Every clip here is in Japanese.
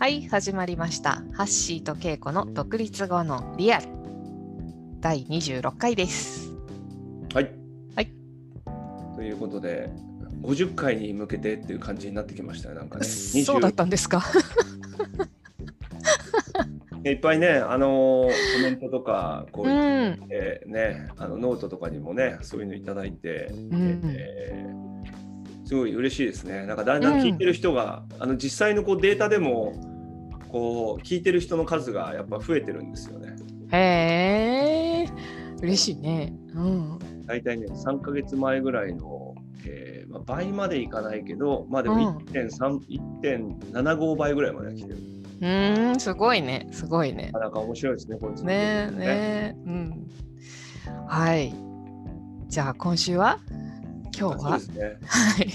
はい、始まりました。ハッシーとケイコの独立後のリアル第26回です。はい。はい。ということで、50回に向けてっていう感じになってきましたね、なんかね。そうだったんですか？いっぱいね、あのーコメントとか、こうういっん、てね、あのノートとかにもね、そういうのいただいて、んえーすごい嬉しいですね。なんかだんだん聞いてる人が、あの実際のこうデータでも、こう聞いてる人の数がやっぱ増えてるんですよね。へえ、嬉しいね。うん、大体ね、3ヶ月前ぐらいの、えーまあ、倍までいかないけど、まあでもうん1.3、1.75倍ぐらいまで来てる。うーん、すごいね、すごいね。なか面白いですね、こいつ。ねえ、ねえ、うん。はい。じゃあ今週は？今日は？そうですね。はい。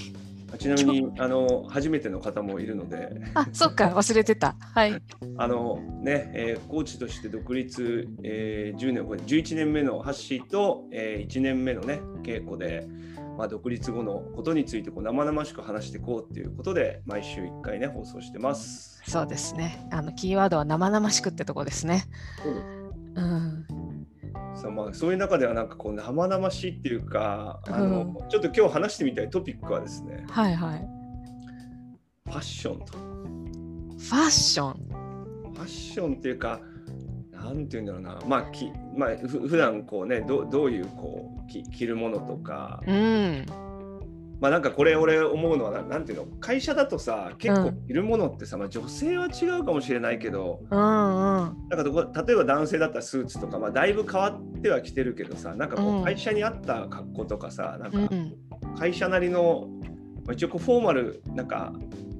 ちなみにあの初めての方もいるので、あ、そっか、忘れてた。はい。あのね、えーコーチとして独立、えー10年を超えて11年目のハッシーと、えー1年目のね稽古で、まあ、独立後のことについてこう生々しく話していこうっていうことで毎週1回ね放送してます。そうですね。あのキーワードは生々しくってとこですね。そうですうん。そうまあ、そういう中ではなんかこう生々しいっていうかあの、うちょっと今日話してみたいトピックはですねはいはい。ファッションとファッション？ファッションっていうかなんていうんだろうなまあきまあふ普段こうねどどういうこうき着るものとかうん。まあなんかこれ俺思うのはななんていうの？会社だとさ結構うん。着るものってさ、まあ、女性は違うかもしれないけどうんうん。なんかどこ例えば男性だったらスーツとか、まあ、だいぶ変わってはきてるけどさなんかこうん。う会社に合った格好とかさなんかうん。会社なりの、まあ、一応こうフォーマルなんか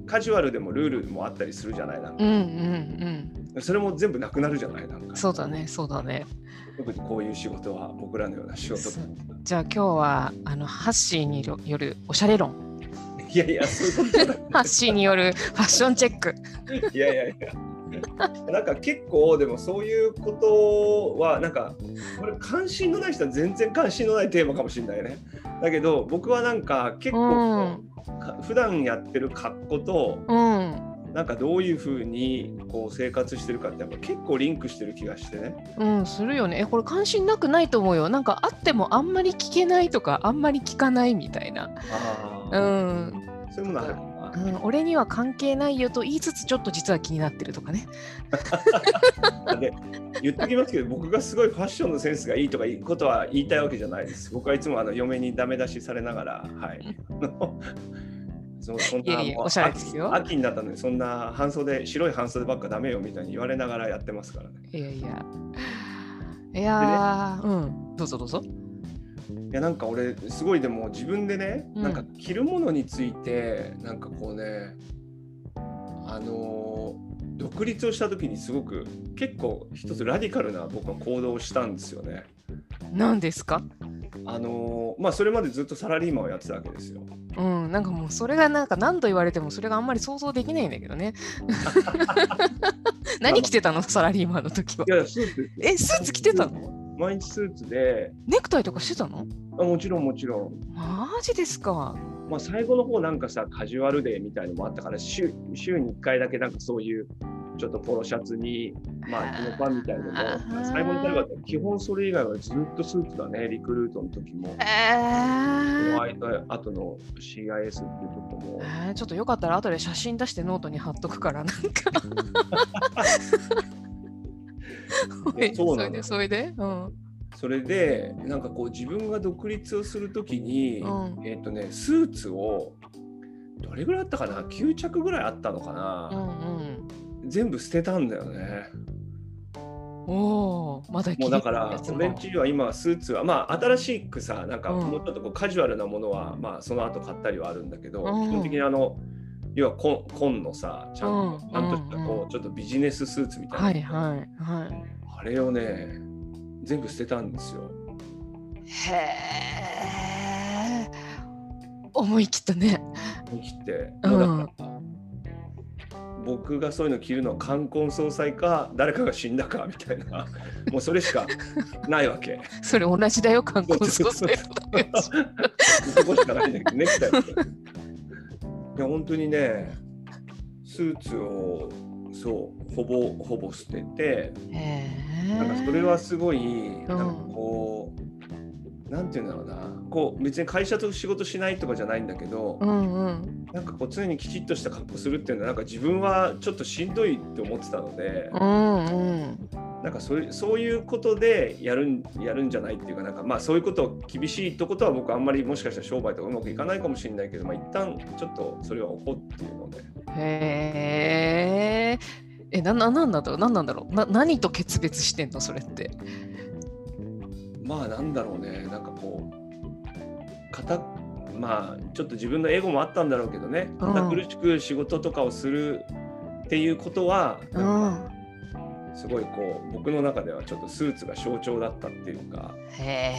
カジュアルでもルールもあったりするじゃない？なんか。うんうんそれも全部なくなるじゃないなんかうん。そうだね、そうだね。特にこういう仕事は僕らのような仕事じゃあ今日はあのハッシーによるおしゃれ論。いやいやそういうことじゃないハッシーによるファッションチェック。いやいやいやなんか結構でもそういうことはなんかこれ関心のない人は全然関心のないテーマかもしれないねだけど僕はなんか結構、か普段やってる格好とうん。なんかどういうふうにこう生活してるかってやっぱ結構リンクしてる気がしてねうん、するよね。え、これ関心なくないと思うよ。なんかあってもあんまり聞けないとか、あんまり聞かないみたいな。あーうん。そういうものあるうん、俺には関係ないよと言いつつちょっと実は気になってるとかね。で言ってきますけど僕がすごいファッションのセンスがいいとかいうことは言いたいわけじゃないです。僕はいつもあの嫁にダメ出しされながら、はい。そそんいやいやもうおしゃれですよ秋秋になったのにそんな半袖白い半袖ばっかダメよみたいに言われながらやってますからね。いやいや。いやー、うん。どうぞどうぞ。いやなんか俺すごいでも自分でね、うんなんか着るものについてなんかこうねあのー独立をした時にすごく結構一つラディカルな僕は行動をしたんですよね。何ですか？あのーまあそれまでずっとサラリーマンをやってたわけですよ。うん、なんかもうそれがなんか何度言われてもそれがあんまり想像できないんだけどね。何着てたのサラリーマンの時は。いやスーツえ、スーツ着てたの？毎日スーツでネクタイとかしてたの？あもちろんもちろん、マジですか。まあ、最後の方なんかさカジュアルデーみたいのもあったから週週に1回だけなんかそういうちょっとポロシャツにまあジノパンみたいなのも最後の最後だった。ら基本それ以外はずっとスーツだねリクルートの時も。えホワイト後の CIS っていうとこも。えーちょっとよかったら後で写真出してノートに貼っとくからなんか。えそうなのれでそれで？うん。それでなんかこう自分が独立をする時に、うん。えっ、とねスーツをどれぐらいあったかな？9着ぐらいあったのかな、うん全部捨てたんだよね。うんおおまだ着もうだから俺んちには今スーツはまあ新しくさなんかうん。もうちょっとこうカジュアルなものは、まあその後買ったりはあるんだけど、うん。基本的にあの要は紺紺のさちゃんと、うんちゃんとしたこう、うんちょっとビジネススーツみたいな、はいはいはい。あれをね全部捨てたんですよ。へえ思い切ったね。思い切って、うん僕がそういうの着るのは冠婚葬祭か誰かが死んだかみたいな。もうそれしかないわけ。それ同じだよ観光総裁そこしかないんだけどネクタイ。いや本当にねスーツをそうほぼほぼ捨ててへなんかそれはすごいなんかうんこう、なんていうんだろうな。こう別に会社と仕事しないとかじゃないんだけど、うんうん。なんかこう常にきちっとした格好するっていうのはなんか自分はちょっとしんどいって思ってたので、うんうん。なんかそういうそういうことでやるんやるんじゃないっていうかなんかまあそういうこと厳しいとことは僕あんまりもしかしたら商売とかうまくいかないかもしれないけど、まあ、一旦ちょっとそれは起こっていうので。へえ。え、な、な、なんなんだろう、なんなんだろう、な、何と決別してんの、それって。まあなんだろうね。なんかこう堅まあちょっと自分のエゴもあったんだろうけどね。うん。堅苦しく仕事とかをするっていうことは、うなんかん。すごいこう僕の中ではちょっとスーツが象徴だったっていうか、へ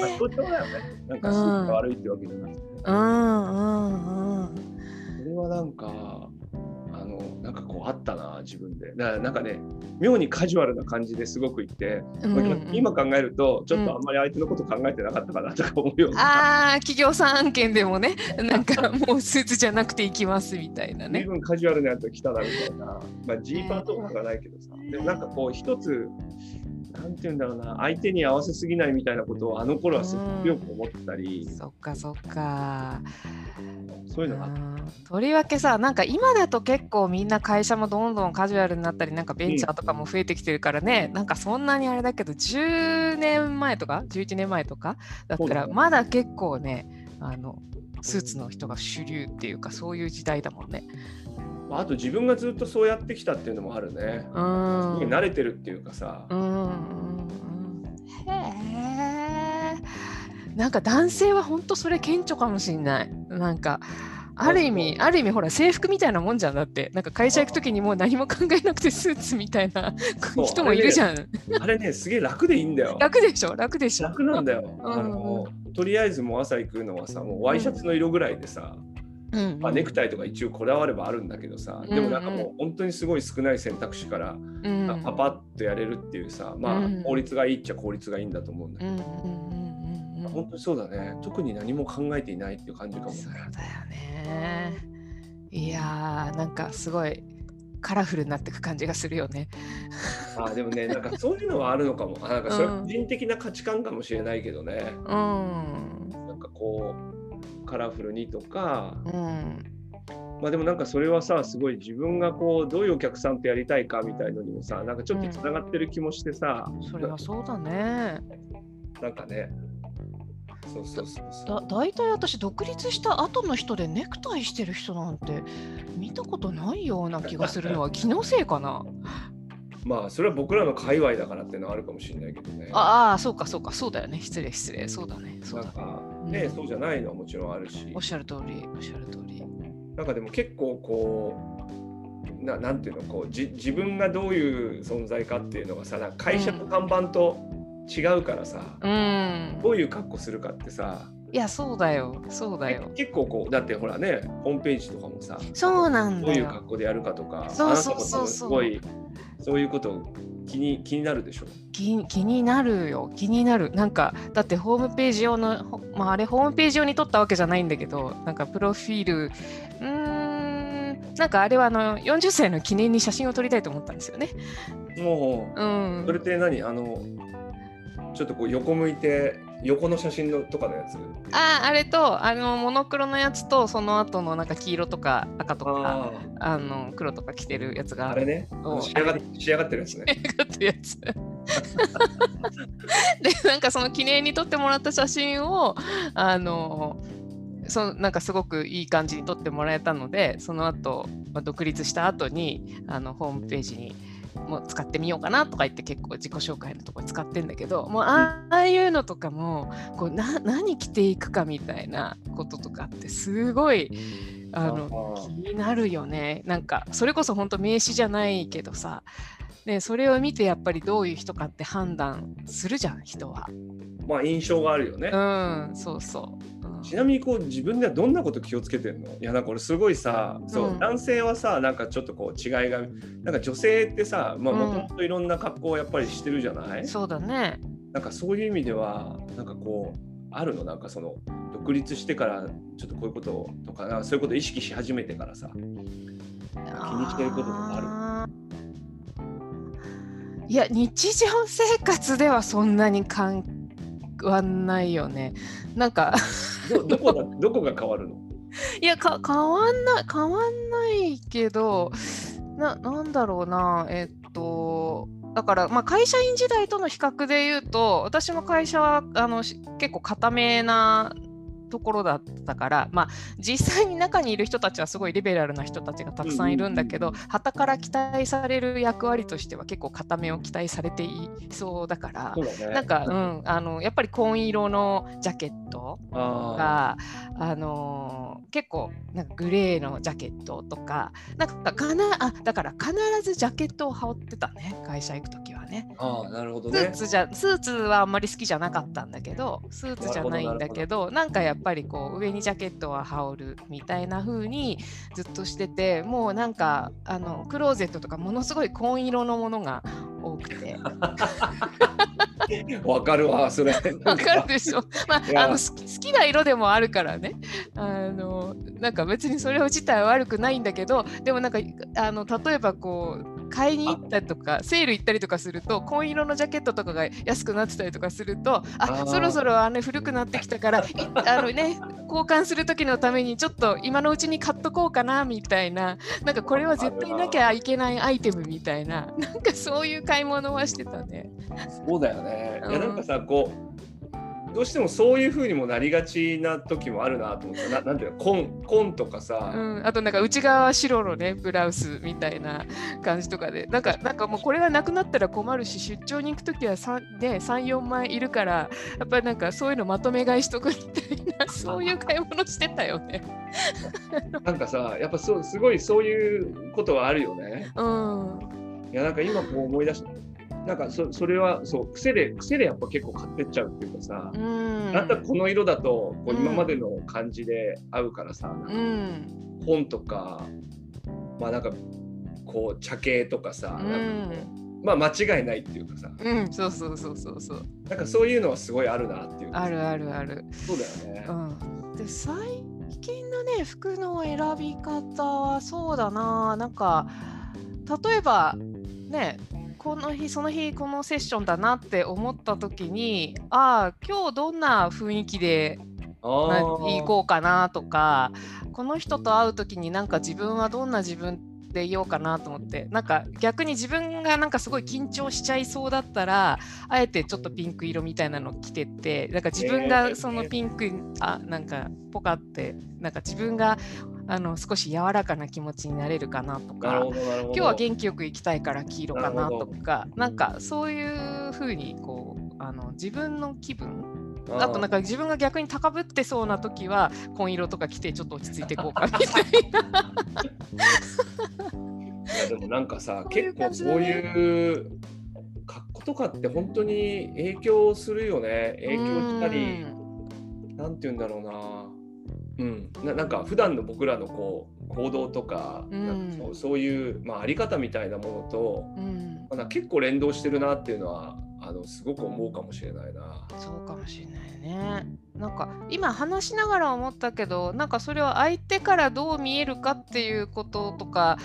まあ、え。象徴だよね。なんかスーツが悪いってわけじゃなくて、うん。うん。うん。これはなんかな自分で。だからなんかね妙にカジュアルな感じですごく言って、うん。まあうん今考えるとちょっとあんまり相手のこと考えてなかったかなとか思うような、ああ、企業さん案件でもね、なんかもうスーツじゃなくて行きますみたいな随ね。分カジュアルなやつ来たなみたいな。まあジーパンとかがないけどさ。でもなんかこう一つなんて言うんだろうな相手に合わせすぎないみたいなことをあの頃はすごくよく思ってたり、そっかそっか。そういうのがあった。うんとりわけさなんか今だと結構みんな会社もどんどんカジュアルになったりなんかベンチャーとかも増えてきてるからね、なんかそんなにあれだけど10年前とか11年前とかだったらまだ結構ねあのスーツの人が主流っていうかそういう時代だもんね。あと自分がずっとそうやってきたっていうのもあるね。うすん慣れてるっていうかさ、うんうんうんへえ。なんか男性は本当それ顕著かもしんない。なんかある意味ある意味ほら制服みたいなもんじゃんだって。なんか会社行く時にもう何も考えなくてスーツみたいな人もいるじゃん。あれね、すげえ楽でいいんだよ。楽でしょ？楽でしょ？楽なんだよ。うん。あのとりあえずもう朝行くのはさ、もうワイシャツの色ぐらいでさ、うん。まあ、ネクタイとか一応こだわればあるんだけどさ、でもなんかもう本当にすごい少ない選択肢からうん。パパッとやれるっていうさ、まあうん。効率がいいっちゃ効率がいいんだと思うんだけど、うんうんうんうんうん本当にそうだね。特に何も考えていないっていう感じかもね。そうだよね。いやーなんかすごいカラフルになっていく感じがするよね。あでもね、なんかそういうのはあるのかも。あなんかそれうん個人的な価値観かもしれないけどね。うん。なんかこうカラフルにとか、うん。まあでもなんかそれはさすごい自分がこうどういうお客さんとやりたいかみたいのにもさなんかちょっとつながってる気もしてさ、それはそうだね。なんかねそうそうそうそだう大体私独立した後の人でネクタイしてる人なんて見たことないような気がするのは 気のせいかな。まあそれは僕らの界隈だからっていうのはあるかもしれないけどね。ああそうかそうか。そうだよね。失礼失礼。そうだね。そうだなんかね、うん。そうじゃないのはもちろんあるし。おっしゃる通りおっしゃる通り。なんかでも結構こうななんていうのこうじ自分がどういう存在かっていうのがさなんか会社の看板と違うからさ、うん。どういう格好するかってさいやそうだよそうだよ。結構こうだってほらねホームページとかもさそうなんどういう格。好でやるかとかそうそうそうそう分すごいそういうこと気に気になるでしょ？気気になるよ気になるなんかだってホームページ用のほまああれホームページ用に撮ったわけじゃないんだけどなんかプロフィールうーんなんかあれはあの40歳の記念に写真を撮りたいと思ったんですよね。もうう、んそれって何？あのちょっとこう横向いて横の写真のとかのやつ？ああれとあのモノクロのやつとその後のなんか黄色とか赤とかああの黒とか着てるやつが。ああれね？お仕上が仕上がってるやつね。がってやつ。でなんかその記念に撮ってもらった写真をあのそなんかすごくいい感じに撮ってもらえたのでその後、まあ、独立した後にあのホームページにもう使ってみようかなとか言って結構自己紹介のとこ使ってんだけどもうああいうのとかもこうな何着ていくかみたいなこととかってすごいあのあ気になるよねなんかそれこそ本当名刺じゃないけどさね、それを見てやっぱりどういう人かって判断するじゃん人は。まあ印象があるよね、うんそうそう。うん。ちなみにこう自分ではどんなこと気をつけてんの？いやなんか俺すごいさそう、うん。男性はさなんかちょっとこう違いがなんか女性ってさもともといろんな格好をやっぱりしてるじゃない、そうだね。なんかそういう意味ではなんかこうあるの？なんかその独立してからちょっとこういうこととかなそういうことを意識し始めてからさ気にしてることとかある？いや日常生活ではそんなに変わんないよね。なんかどどこが どこが変わるの？いやか変わんない変わんないけどななんだろうな。えっとだから、まあ、会社員時代との比較で言うと私も会社はあのし結構固めなところだったから、まあ、実際に中にいる人たちはすごいリベラルな人たちがたくさんいるんだけど傍から期待される役割としては結構固めを期待されていそうだからね。なんか、うん、あのやっぱり紺色のジャケットあが、あのー結構なんかグレーのジャケットとかなんかかなあだから必ずジャケットを羽織ってたね会社行く時はね。ーあーなるほどスーねツじゃスーツはあんまり好きじゃなかったんだけどスーツじゃないんだけどなんかやっぱりこう上にジャケットは羽織るみたいな風にずっとしててもうなんかあのクローゼットとかものすごい紺色のものが多くて。わかるわそれ。わかるでしょ、まあ、あの好き好きな色でもあるからね。あのなんか別にそれ自体は悪くないんだけどでもなんかあの例えばこう買いに行ったりとかセール行ったりとかすると紺色のジャケットとかが安くなってたりとかするとあそろそろあの古くなってきたからい あのね交換する時のためにちょっと今のうちに買っとこうかなみたいななんかこれは絶対なきゃいけないアイテムみたいななんかそういう買い物はしてたね。そうだよね。いやうんなんかさこうどうしてもそういう風にもなりがちな時もあるなと思ってななんていうの？紺紺とかさ、うん、あとなんか内側は白のねブラウスみたいな感じとかで。なんかなんかもうこれがなくなったら困るし出張に行く時は34枚いるからやっぱりなんかそういうのまとめ買いしとくみたいな そう。いう買い物してたよね。なんかさやっぱそうすごいそういうことはあるよね。うん。いやなんか今こう思い出した。なんかそそれはそう癖で癖でやっぱ結構買ってっちゃうっていうかさ、うん。なんだこの色だとこううん。今までの感じで合うからさ、うん。本とかまあなんかこう茶系とかさ、うなんかこんうまあ間違いないっていうかさ。うんそうそうそうそうそう。なんかそういうのはすごいあるなっていうかあるあるある。そうだよね。うん、で最近のね服の選び方はそうだな。なんか例えばねこの日その日このセッションだなって思った時にああ今日どんな雰囲気で行こうかなとかこの人と会う時になんか自分はどんな自分でいようかなと思ってなんか逆に自分がなんかすごい緊張しちゃいそうだったらあえてちょっとピンク色みたいなの着てってなんか自分えーがそのピンク、あなんかポカってなんか自分があの少し柔らかな気持ちになれるかなとか。今日は元気よく行きたいから黄色かなとかなんかそういうふうにこうあの自分の気分ああとなんか自分が逆に高ぶってそうな時は紺色とか着てちょっと落ち着いていこうかみたいな。いやでもなんかさ結構感じだねこういう格好とかって本当に影響するよね。影響したりなんて言うんだろうなうんななんか普段の僕らのこう行動とか,、うんかそうそういう、まあ、あり方みたいなものと、うん、結構連動してるなっていうのはあのすごく思うかもしれないな。そうかもしれないね。なんか今話しながら思ったけどなんかそれは相手からどう見えるかっていうこととか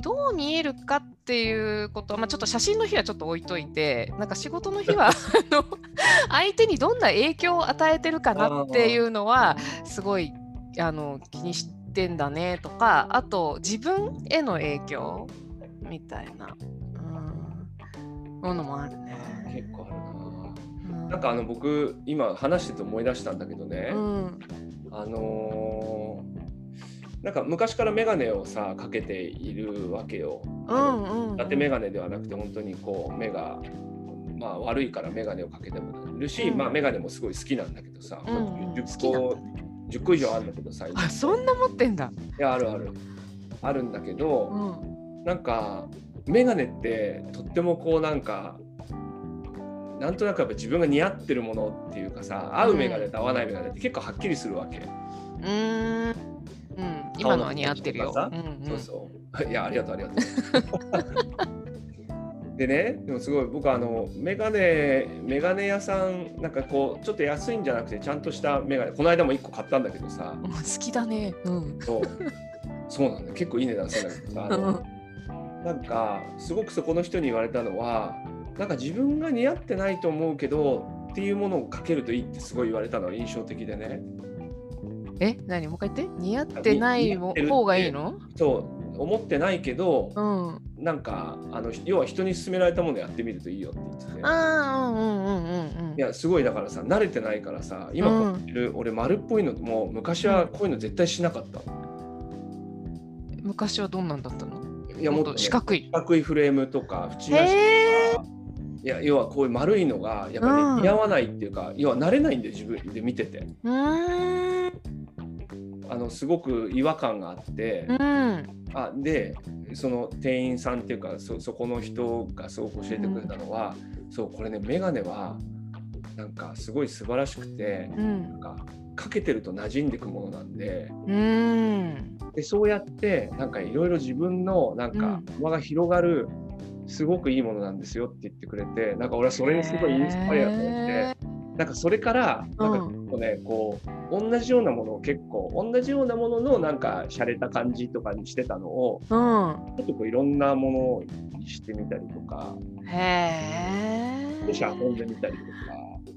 どう見えるかっていうことは、まあ、ちょっと写真の日はちょっと置いといてなんか仕事の日は あの相手にどんな影響を与えてるかなっていうのはすごいあの気にしてんだねとかあと自分への影響みたいな、うん、ものもあるね。結構あるな。うん。なんかあの僕今話してて思い出したんだけどね、うん。あのーなんか昔から眼鏡をさかけているわけよ。うんうんうん。伊達眼鏡ではなくて本当にこう目が、まあ、悪いから眼鏡をかけてもいるし、うん。まあ、眼鏡もすごい好きなんだけどさ、うん。うん好10きなんだ個ね10個以上あるんだけどさ今あそんな持ってんだ。いやあるあるあるんだけうど、んなんか眼鏡ってとってもこうなんかなんとなくやっぱ自分が似合ってるものっていうかさ合う眼鏡と合わない眼鏡って結構はっきりするわけ。うーん。うん。今のは似合ってるよ。うんうんそうそう。いや、ありがとう、ありがとう。でね、でもすごい、僕、あの、メガネ、メガネ屋さん、なんかこう、ちょっと安いんじゃなくて、ちゃんとしたメガネ、この間も1個買ったんだけどさ、うん好きだね。うん。そう。そうなんだ。結構いい値段するんだけどさあのなんかすごくそこの人に言われたのはなんか自分が似合ってないと思うけどっていうものをかけるといいってすごい言われたのが印象的でね。え何？もう一回言って。似合ってない方がいいの？そう。思ってないけどうん。なんかあの要は人に勧められたものやってみるといいよって言ってて。ああ、うんうんうんうんいやすごいだからさ慣れてないからさ今こうやってる、俺丸っぽいのも昔はこういうの絶対しなかったうん。昔はどんなんだったの？いやもっと、ね、四角い。四。角いフレームとか縁なしへとか。いや要はこういう丸いのがやっぱり、ねうん。似合わないっていうか要は慣れないんで自分で見てて。あのすごく違和感があって、うん。あでその店員さんっていうかそそこの人がすごく教えてくれたのは、そうこれね眼鏡はなんかすごい素晴らしくてうんなんかかけてると馴染んでくものなんでうん。でそうやってなんかいろいろ自分のなんかうん幅が広がるすごくいいものなんですよって言ってくれてなんか俺はそれにすごいインスパイアされてなんかそれからなんか結構ね、こう同じようなものを結構同じようなもののなんか洒落た感じとかにしてたのをうん。ちょっとこういろんなものにしてみたりとかへ少し遊え。んでみたりと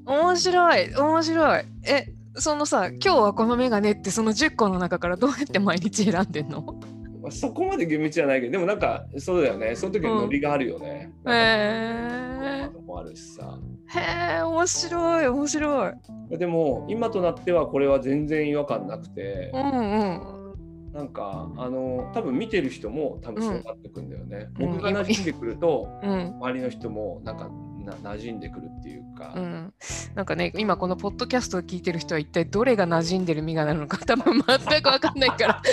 か。面白い。面白い。え、そのさ、今日はこのメガネってその10個の中からどうやって毎日選んでんの？まあ、そこまで厳密じゃないけどでもなんかそうだよねその時のノリがあるよね。へなんかえ。もあるしさ。へえ、面白い。面白い。でも今となってはこれは全然違和感なくてう、んうん。なんかあの多分見てる人も多分そうなってくんだよね。うん僕が馴染んでくるとうん。周りの人もなんかな馴染んでくるっていうか、うん、なんかね今このポッドキャストを聞いてる人は一体どれが馴染んでるミガなのか多分全く分かんないから。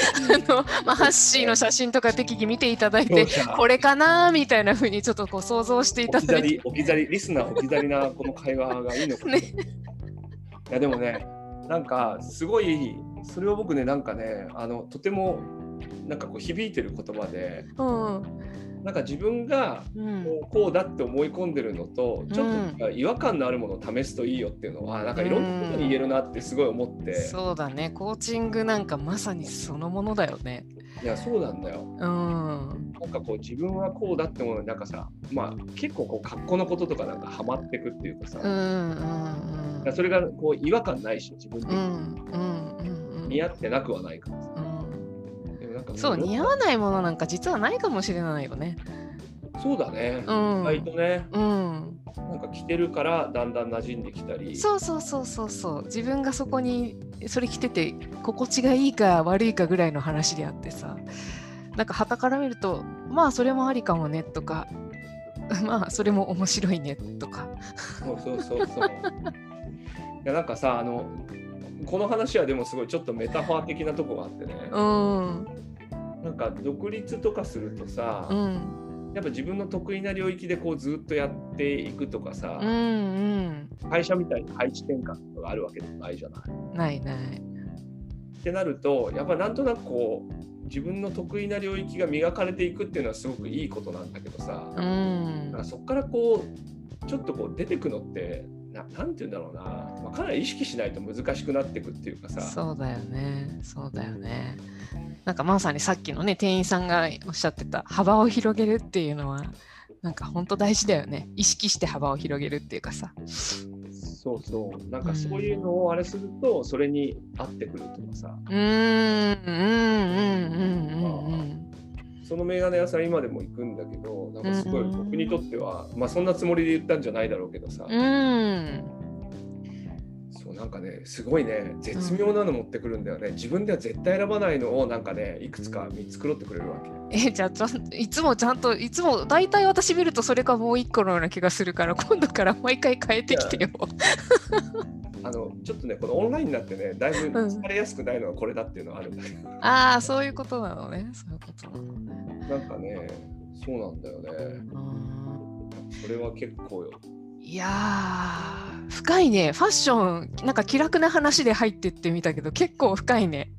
あの、まあ、ハッシーの写真とか適宜見ていただいてこれかなみたいな風にちょっとこう想像していただいて。り置き去りリスナー置き去りなこの会話がいいのかな。ね。いやでもねなんかすごいそれを僕ねなんかねあのとてもなんかこう響いてる言葉で。うんなんか自分がうん。こうこうだって思い込んでるのとちょっと違和感のあるものを試すといいよっていうのはなんかいろんなことに言えるなってすごい思って、そうだね。コーチングなんかまさにそのものだよね。いやそうなんだよ。うん。なんかこう自分はこうだってものになんかさまあ結構こう格好のこととかなんかハマってくっていうかさ、うんうんうんそれがこう違和感ないし自分的に。うんうんうんうん似合ってなくはないからさ、なんかそう似合わないものなんか実はないかもしれないよね。そうだね、うん。意外とね。うん。なんか着てるからだんだん馴染んできたり。そうそうそうそうそう。自分がそこにそれ着てて心地がいいか悪いかぐらいの話であってさ。なんか旗から見るとまあそれもありかもねとか。まあそれも面白いねとか。そうそうそうそう。いやなんかさあのこの話はでもすごいちょっとメタファー的なとこがあってね、うんなんか独立とかするとさ、うん。やっぱ自分の得意な領域でこうずっとやっていくとかさ、うんうん。会社みたいに配置転換とかがあるわけでもないじゃない？ないない。ってなるとやっぱなんとなくこう自分の得意な領域が磨かれていくっていうのはすごくいいことなんだけどさ、うん。なんかそこからこうちょっとこう出てくのってななんて言うんだろうな、まあ、かなり意識しないと難しくなっていくっていうかさ。そうだよね。そうだよね。なんかまさにさっきのね店員さんがおっしゃってた幅を広げるっていうのはなんか本当大事だよね。意識して幅を広げるっていうかさ。そうそう。なんかそういうのをあれするとそれに合ってくるとかさ。うーんうんうんうんうんそのメガネ屋さん今でも行くんだけどなんかすごいうん僕にとってはまあそんなつもりで言ったんじゃないだろうけどさ、うんなんかねすごいね絶妙なの持ってくるんだよね、自分では絶対選ばないのをなんかねいくつか3つくろってくれるわけ。えじゃあちゃんいつもちゃんといつも大体私見るとそれかもう一個のような気がするから今度から毎回変えてきてよ。あのちょっとねこのオンラインになってねだいぶうん。疲れやすくないのはこれだっていうのはあるんだけど、ああそういうことなのね。そういうことなのね。なんかねそうなんだよね。うん。それは結構よいやー深いねファッションなんか気楽な話で入ってってみたけど結構深いね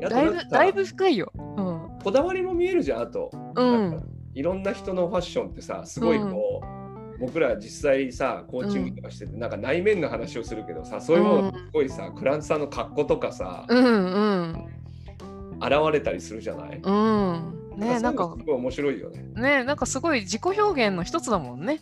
だいぶだいぶ深いよ。うんこだわりも見えるじゃんあと、うんいろんな人のファッションってさすごいこう、僕ら実際さコーチングとかしてて、なんか内面の話をするけどさそういうものすごいさ、クランツさんの格好とかさ、うんうん現れたりするじゃない？うん。ねなんかすごい面白いよね。ねなんかすごい自己表現の一つだもんね。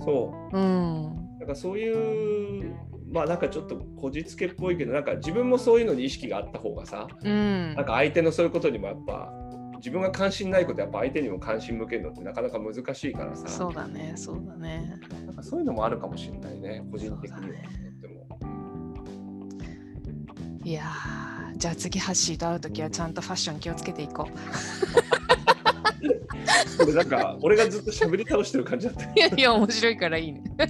そう。うん。なんかそういうまあなんかちょっとこじつけっぽいけどなんか自分もそういうのに意識があった方がさうんなん。か相手のそういうことにもやっぱ自分が関心ないことやっぱ相手にも関心向けるのってなかなか難しいからさそうだね、そうだね。なんかそういうのもあるかもしれないね個人的にはってもいやーじゃあ次ハッシーと会うときはちゃんとファッション気をつけていこう。こ れなんか俺がずっと喋り倒してる感じだった。いやいや、面白いからいいね。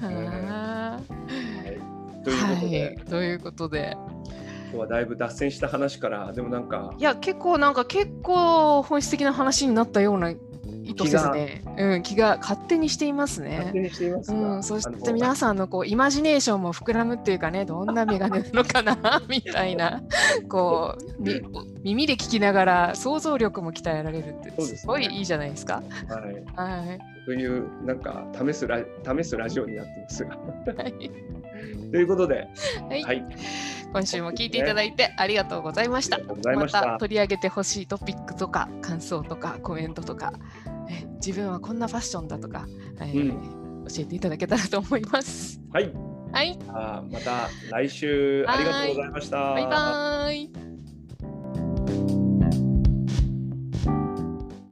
はということで、い、ということで。今日はだいぶ脱線した話からでもなんか。いや、結構なんか結構本質的な話になったような意図せずね、うん、気が勝手にしていますね。うん、そして皆さんのこうイマジネーションも膨らむっていうかねどんなメガネなのかな みたいなこうみ耳で聞きながら想像力も鍛えられるってすね。すごいいいじゃないですか。はい、はい。というなんか試すラ試すラジオになってますが。はい。ということで、はい。はい、今週も聞いていただいてありがとうございました。ました。た取り上げてほしいトピックとか感想とかコメントとか、自分はこんなファッションだとか、えーうん、教えていただけたらと思います。はい。はい。あまた来週ありがとうございました。バイバイ。